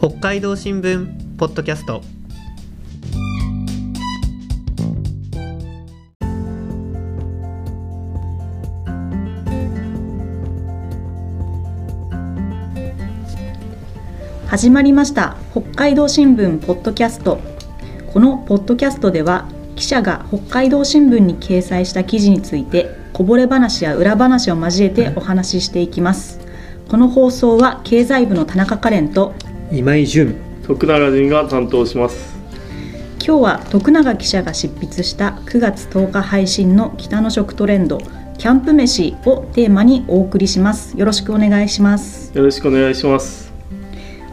北海道新聞ポッドキャスト。始まりました。北海道新聞ポッドキャスト。このポッドキャストでは記者が北海道新聞に掲載した記事についてこぼれ話や裏話を交えてお話ししていきます。この放送は経済部の田中カレンと今井純徳永仁が担当します。今日は徳永記者が執筆した9月10日配信の北の食トレンドキャンプ飯をテーマにお送りします。よろしくお願いします。よろしくお願いします。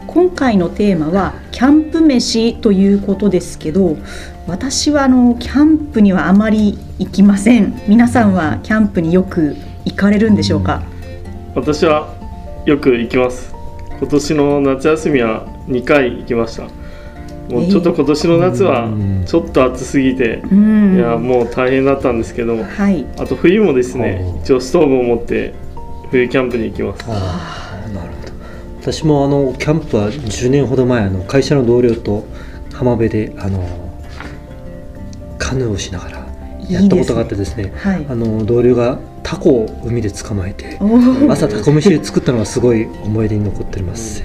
今回のテーマはキャンプ飯ということですけど私はあのキャンプにはあまり行きません。皆さんはキャンプによく行かれるんでしょうか？私はよく行きます今年の夏休みは2回行きました。もうちょっと今年の夏はちょっと暑すぎて、いやもう大変だったんですけど、はい、あと冬もですね一応ストーブを持って冬キャンプに行きます。あなるほど。私もあのキャンプは10年ほど前あの会社の同僚と浜辺であのカヌーをしながらやったことがあってですね、ね。はい、あの同僚がタコを海で捕まえて朝タコ飯で作ったのがすごい思い出に残っております。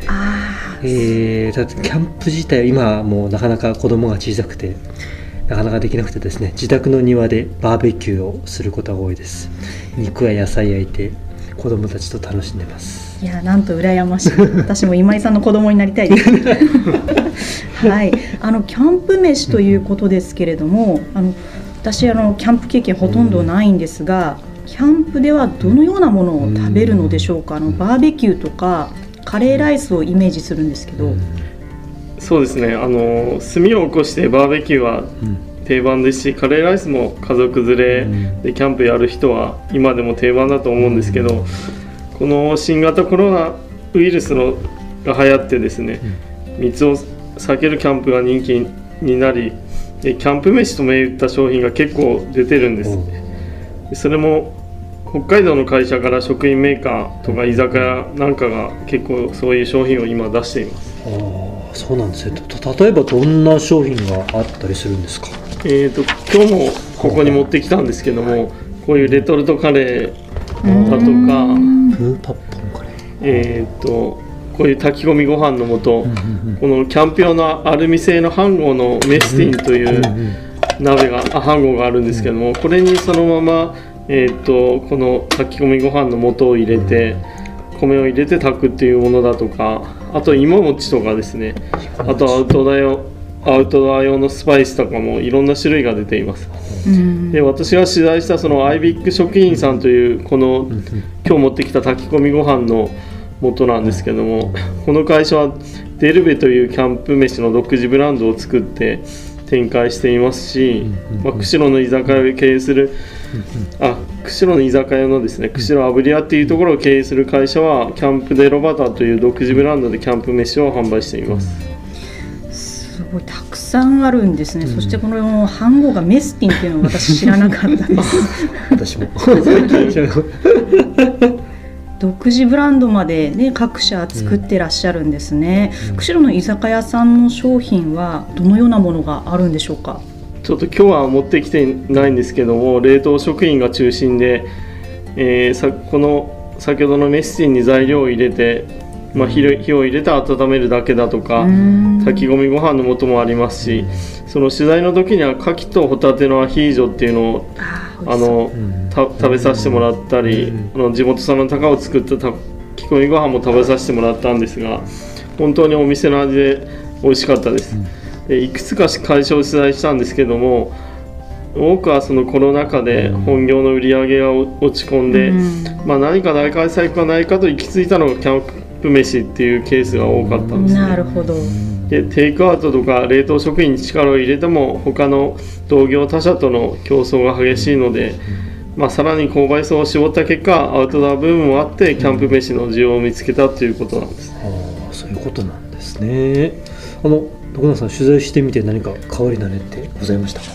えー、だってキャンプ自体今もうなかなか子供が小さくてなかなかできなくてですね自宅の庭でバーベキューをすることが多いです。肉や野菜焼いて子供たちと楽しんでます。いやなんと羨ましい。私も今井さんの子供になりたいです。はい。あのキャンプ飯ということですけれども、うん、あの私あのキャンプ経験ほとんどないんですが、うん、キャンプではどのようなものを食べるのでしょうか、あのバーベキューとかカレーライスをイメージするんですけど、そうですね。あの炭を起こしてバーベキューは定番ですし、カレーライスも家族連れでキャンプやる人は今でも定番だと思うんですけど、この新型コロナウイルスのが流行ってですね、密を避けるキャンプが人気になりキャンプ飯と銘打った商品が結構出てるんですそれも北海道の会社から食品メーカーとか居酒屋なんかが結構そういう商品を今出しています。ああそうなんですね。例えばどんな商品があったりするんですか？えっ、ー、と今日もここに持ってきたんですけども、はい、こういうレトルトカレーだとかえっ、ー、とこういう炊き込みご飯の素、このキャンプ用のアルミ製の飯盒のメスティンという鍋が、あ飯盒があるんですけどもこれにそのままえーと、この炊き込みご飯の素を入れて米を入れて炊くっていうものだとかあと芋餅とかですね。あとアウトドア用アウトドア用のスパイスとかもいろんな種類が出ています。で私が取材したそのアイビック食品さんというこの今日持ってきた炊き込みご飯の素なんですけどもこの会社はデルベというキャンプ飯の独自ブランドを作って展開していますし、まあ、釧路の居酒屋を経営するあ釧路の居酒屋のですね釧路炙り屋っていうところを経営する会社はキャンプデロバターという独自ブランドでキャンプ飯を販売しています。すごいたくさんあるんですね、うん、そしてこの飯号がメスティンっていうのを私知らなかったです。私も 独自ブランドまでね各社作ってらっしゃるんですね、うん、釧路の居酒屋さんの商品はどのようなものがあるんでしょうか？ちょっと今日は持ってきてないんですけども冷凍食品が中心で、えー、さこの先ほどのメッシンに材料を入れて、まあ、火火を入れて温めるだけだとか炊き込みご飯の素もありますしその取材の時には牡蠣とホタテのアヒージョっていうのをあの食べさせてもらったりあの地元産の高を作った炊き込みご飯も食べさせてもらったんですが本当にお店の味で美味しかったです。いくつか会社を取材したんですけども多くはそのコロナ禍で本業の売り上げが落ち込んで、うん、まあ、何か大開催がないかと行き着いたのがキャンプ飯っていうケースが多かったんです、ね、なるほどでテイクアウトとか冷凍食品に力を入れても他の同業他社との競争が激しいので、まあ、さらに購買層を絞った結果アウトドアブームもあってキャンプ飯の需要を見つけたということなんです、ああそういうことなんですね。あの徳永さん取材してみて何か変わり種ってございましたか？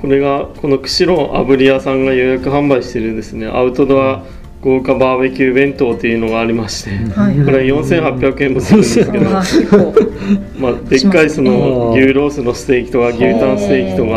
これがこの釧路炙り屋さんが予約販売しているですねアウトドア豪華バーベキュー弁当っていうのがありまして、はい、これ4800円もするんですけど、まあ、でっかいその牛ロースのステーキとか牛タンステーキとか、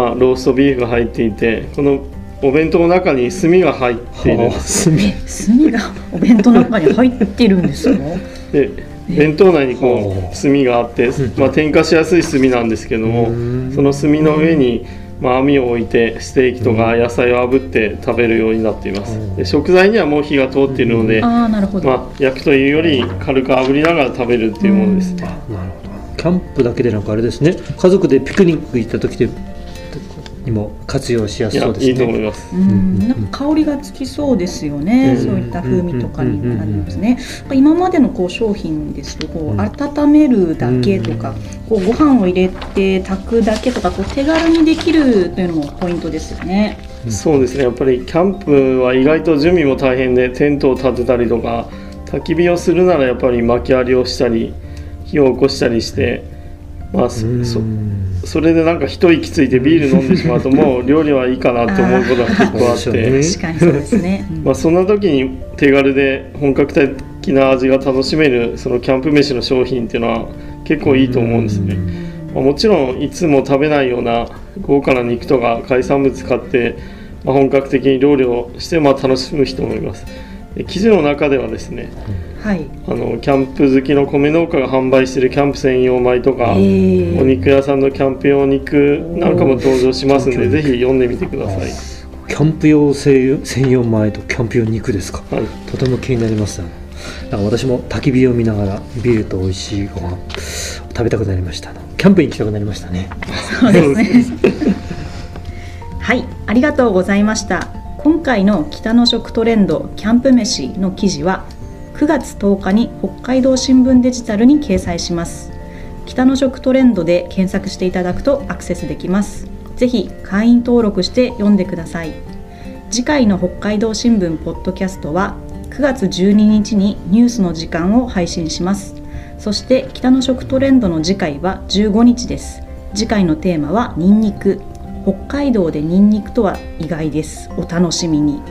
まあ、ローストビーフが入っていてこのお弁当の中に炭が入っている。炭。がお弁当の中に入ってるんですか？で弁当内にこう炭があって、まあ、点火しやすい炭なんですけどもその炭の上にまあ、網を置いてステーキとか野菜を炙って食べるようになっています、で食材にはもう火が通っているので、あなるほど。まあ、焼くというより軽く炙りながら食べるっていうものですね、なるほど。キャンプだけでなくあれですね。家族でピクニック行った時でにも活用しやすそうですね。いいと思います。うん、なんか香りがつきそうですよね。うん、そういった風味とかになりますね。今までのこう商品ですとこう温めるだけとか、こうご飯を入れて炊くだけとかこう手軽にできるというのもポイントですよね。そうですね。やっぱりキャンプは意外と準備も大変でテントを立てたりとか焚き火をするならやっぱり薪割りをしたり火を起こしたりして。まあ、そそれでなんか一息ついてビール飲んでしまうと もう料理はいいかなって思うことが結構あって。確かにそうですね、まあ、そんな時に手軽で本格的な味が楽しめるそのキャンプ飯の商品っていうのは結構いいと思うんですね、まあ、もちろんいつも食べないような豪華な肉とか海産物買って、まあ、本格的に料理をしてまあ楽しむ人もいます記事の中ではですね、はい、あのキャンプ好きの米農家が販売しているキャンプ専用米とか、お肉屋さんのキャンプ用肉なんかも登場しますのでぜひ読んでみてください。キャンプ用専用米とキャンプ用肉ですか、はい、とても気になりますなんか私も焚き火を見ながらビールと美味しいご飯食べたくなりました。キャンプに行きたくなりましたね。そうですね。はい。ありがとうございました今回の北の食トレンドキャンプ飯の記事は9月10日に北海道新聞デジタルに掲載します。北の食トレンドで検索していただくとアクセスできます。ぜひ会員登録して読んでください。次回の北海道新聞ポッドキャストは9月12日にニュースの時間を配信します。そして北の食トレンドの次回は15日です。次回のテーマはニンニク。北海道でニンニクとは意外です。お楽しみに。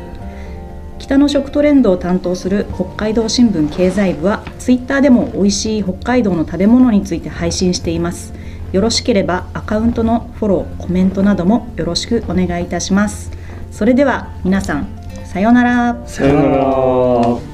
北の食トレンドを担当する北海道新聞経済部はツイッターでも美味しい北海道の食べ物について配信しています。よろしければアカウントのフォローコメントなどもよろしくお願いいたします。それでは皆さんさようなら。さようなら。